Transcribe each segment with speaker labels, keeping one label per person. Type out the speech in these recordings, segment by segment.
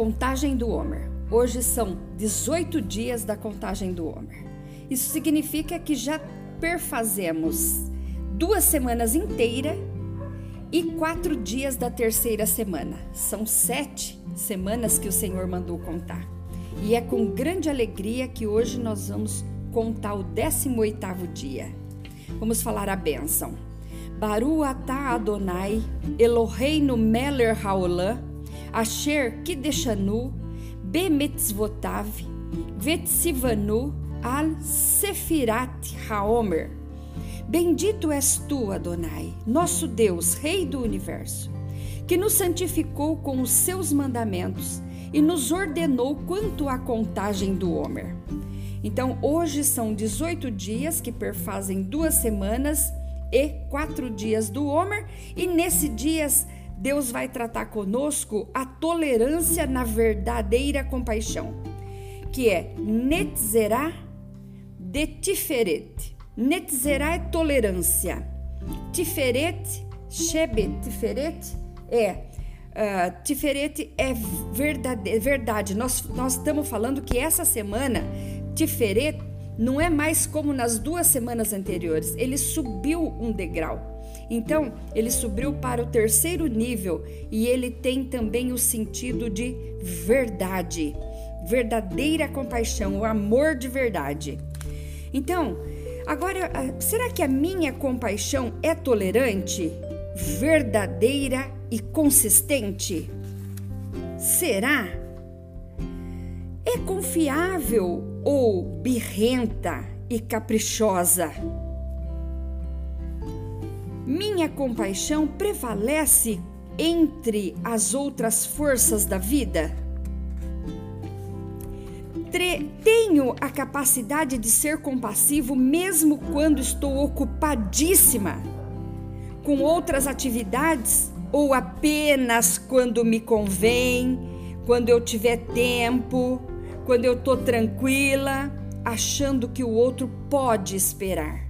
Speaker 1: contagem do Homer. Hoje são 18 dias da contagem do Homer. Isso significa que já perfazemos duas semanas inteiras e quatro dias da terceira semana. São sete semanas que o Senhor mandou contar. E é com grande alegria que hoje nós vamos contar o 18 oitavo dia. Vamos falar a bênção. Baru atah Adonai, Eloheinu meler haolam, asher kideshanu, bemitzvotav, vetzivanu al sefirat haomer. Bendito és tu, Adonai, nosso Deus, Rei do universo, que nos santificou com os seus mandamentos e nos ordenou quanto à contagem do Homer. Então, hoje são 18 dias que perfazem duas semanas e quatro dias do Homer, e nesse dias Deus vai tratar conosco a tolerância na verdadeira compaixão, que é Netzerá de Tiferet. Netzerá é tolerância. Tiferet, Shebet, Tiferet é uh, é verdade, verdade. Nós, nós estamos falando que essa semana Tiferet não é mais como nas duas semanas anteriores. Ele subiu um degrau. Então, ele subiu para o terceiro nível e ele tem também o sentido de verdade, verdadeira compaixão, o amor de verdade. Então, Agora, ah, será que a minha compaixão é tolerante, verdadeira e consistente? Será? É confiável ou birrenta e caprichosa? Minha compaixão prevalece entre as outras forças da vida? tenho a capacidade de ser compassivo mesmo quando estou ocupadíssima com outras atividades ou apenas quando me convém, quando eu tiver tempo, quando eu estou tranquila, achando que o outro pode esperar.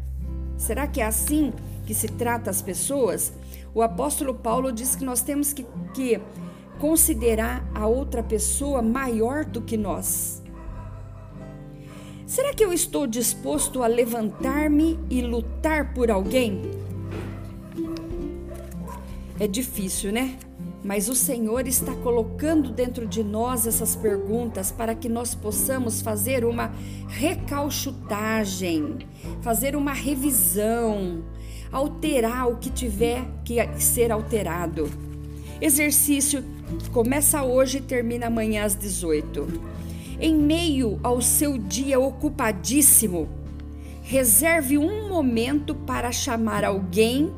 Speaker 1: Será que é assim que se trata as pessoas? O apóstolo Paulo diz que nós temos que, que considerar a outra pessoa maior do que nós. Será que eu estou disposto a levantar-me e lutar por alguém? É difícil, né? Mas o Senhor está colocando dentro de nós essas perguntas para que nós possamos fazer uma recalchutagem, fazer uma revisão, alterar o que tiver que ser alterado. Exercício começa hoje e termina amanhã às 18 em meio ao seu dia ocupadíssimo, reserve um momento para chamar alguém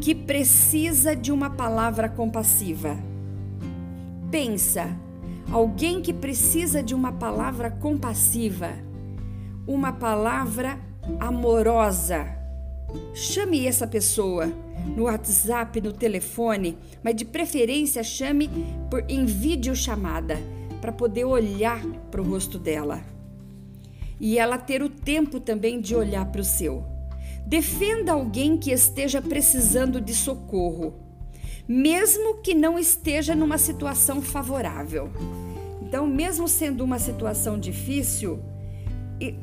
Speaker 1: que precisa de uma palavra compassiva. Pensa, alguém que precisa de uma palavra compassiva, uma palavra amorosa. Chame essa pessoa no WhatsApp, no telefone, mas de preferência chame por em videochamada para poder olhar para o rosto dela e ela ter o tempo também de olhar para o seu. Defenda alguém que esteja precisando de socorro, mesmo que não esteja numa situação favorável. Então, mesmo sendo uma situação difícil,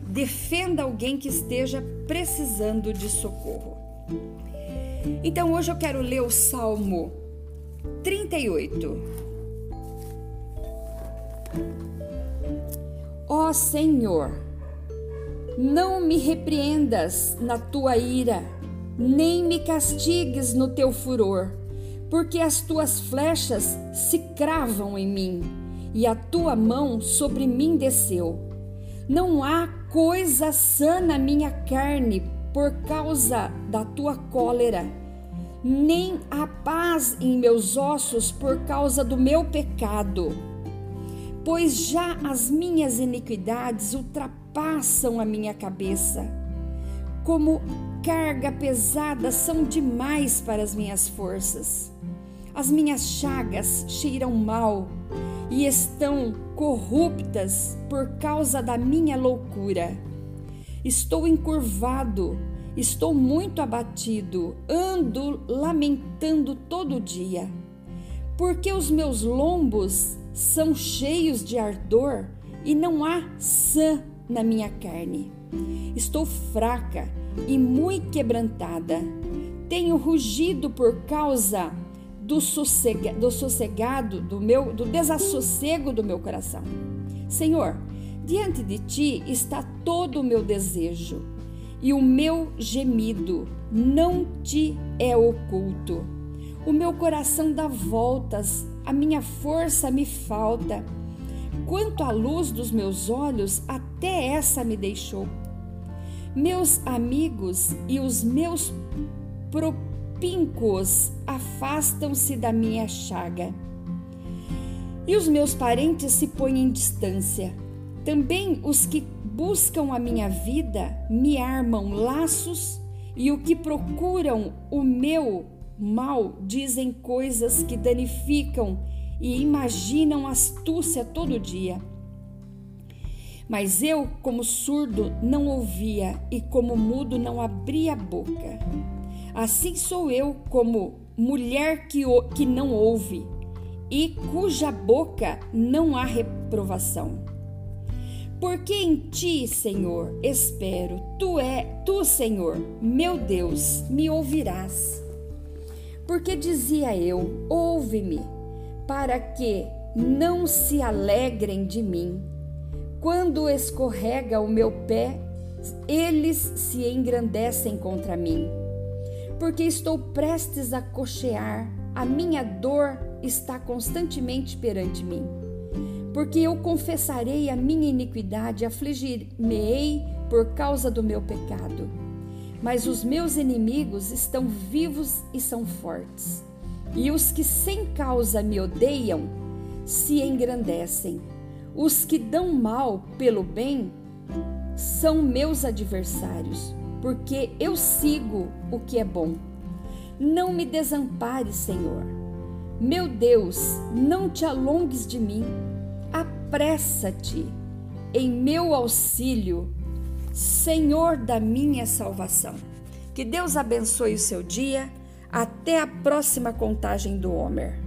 Speaker 1: defenda alguém que esteja precisando de socorro. Então, hoje eu quero ler o Salmo 38. Ó Senhor, não me repreendas na tua ira, nem me castigues no teu furor, porque as tuas flechas se cravam em mim e a tua mão sobre mim desceu. Não há coisa sã na minha carne por causa da tua cólera, nem há paz em meus ossos por causa do meu pecado pois já as minhas iniquidades ultrapassam a minha cabeça. Como carga pesada são demais para as minhas forças. As minhas chagas cheiram mal e estão corruptas por causa da minha loucura. Estou encurvado, estou muito abatido, ando lamentando todo dia, porque os meus lombos são cheios de ardor e não há sã na minha carne. Estou fraca e muito quebrantada. Tenho rugido por causa do, sossega, do sossegado, do meu, do desassossego do meu coração. Senhor, diante de ti está todo o meu desejo e o meu gemido não te é oculto. O meu coração dá voltas, a minha força me falta. Quanto à luz dos meus olhos, até essa me deixou. Meus amigos e os meus propíncos afastam-se da minha chaga. E os meus parentes se põem em distância. Também os que buscam a minha vida me armam laços, e o que procuram o meu mal dizem coisas que danificam e imaginam astúcia todo dia. Mas eu, como surdo, não ouvia e como mudo não abria a boca. Assim sou eu, como mulher que, que não ouve e cuja boca não há reprovação. Porque em ti, Senhor, espero. Tu é, tu, Senhor, meu Deus, me ouvirás. Porque dizia eu: Ouve-me, para que não se alegrem de mim. Quando escorrega o meu pé, eles se engrandecem contra mim. Porque estou prestes a cochear, a minha dor está constantemente perante mim porque eu confessarei a minha iniquidade, afligir-me-ei por causa do meu pecado. Mas os meus inimigos estão vivos e são fortes, e os que sem causa me odeiam se engrandecem. Os que dão mal pelo bem são meus adversários, porque eu sigo o que é bom. Não me desampare, Senhor. Meu Deus, não te alongues de mim apressa-te em meu auxílio, Senhor da minha salvação. Que Deus abençoe o seu dia. Até a próxima contagem do Homer.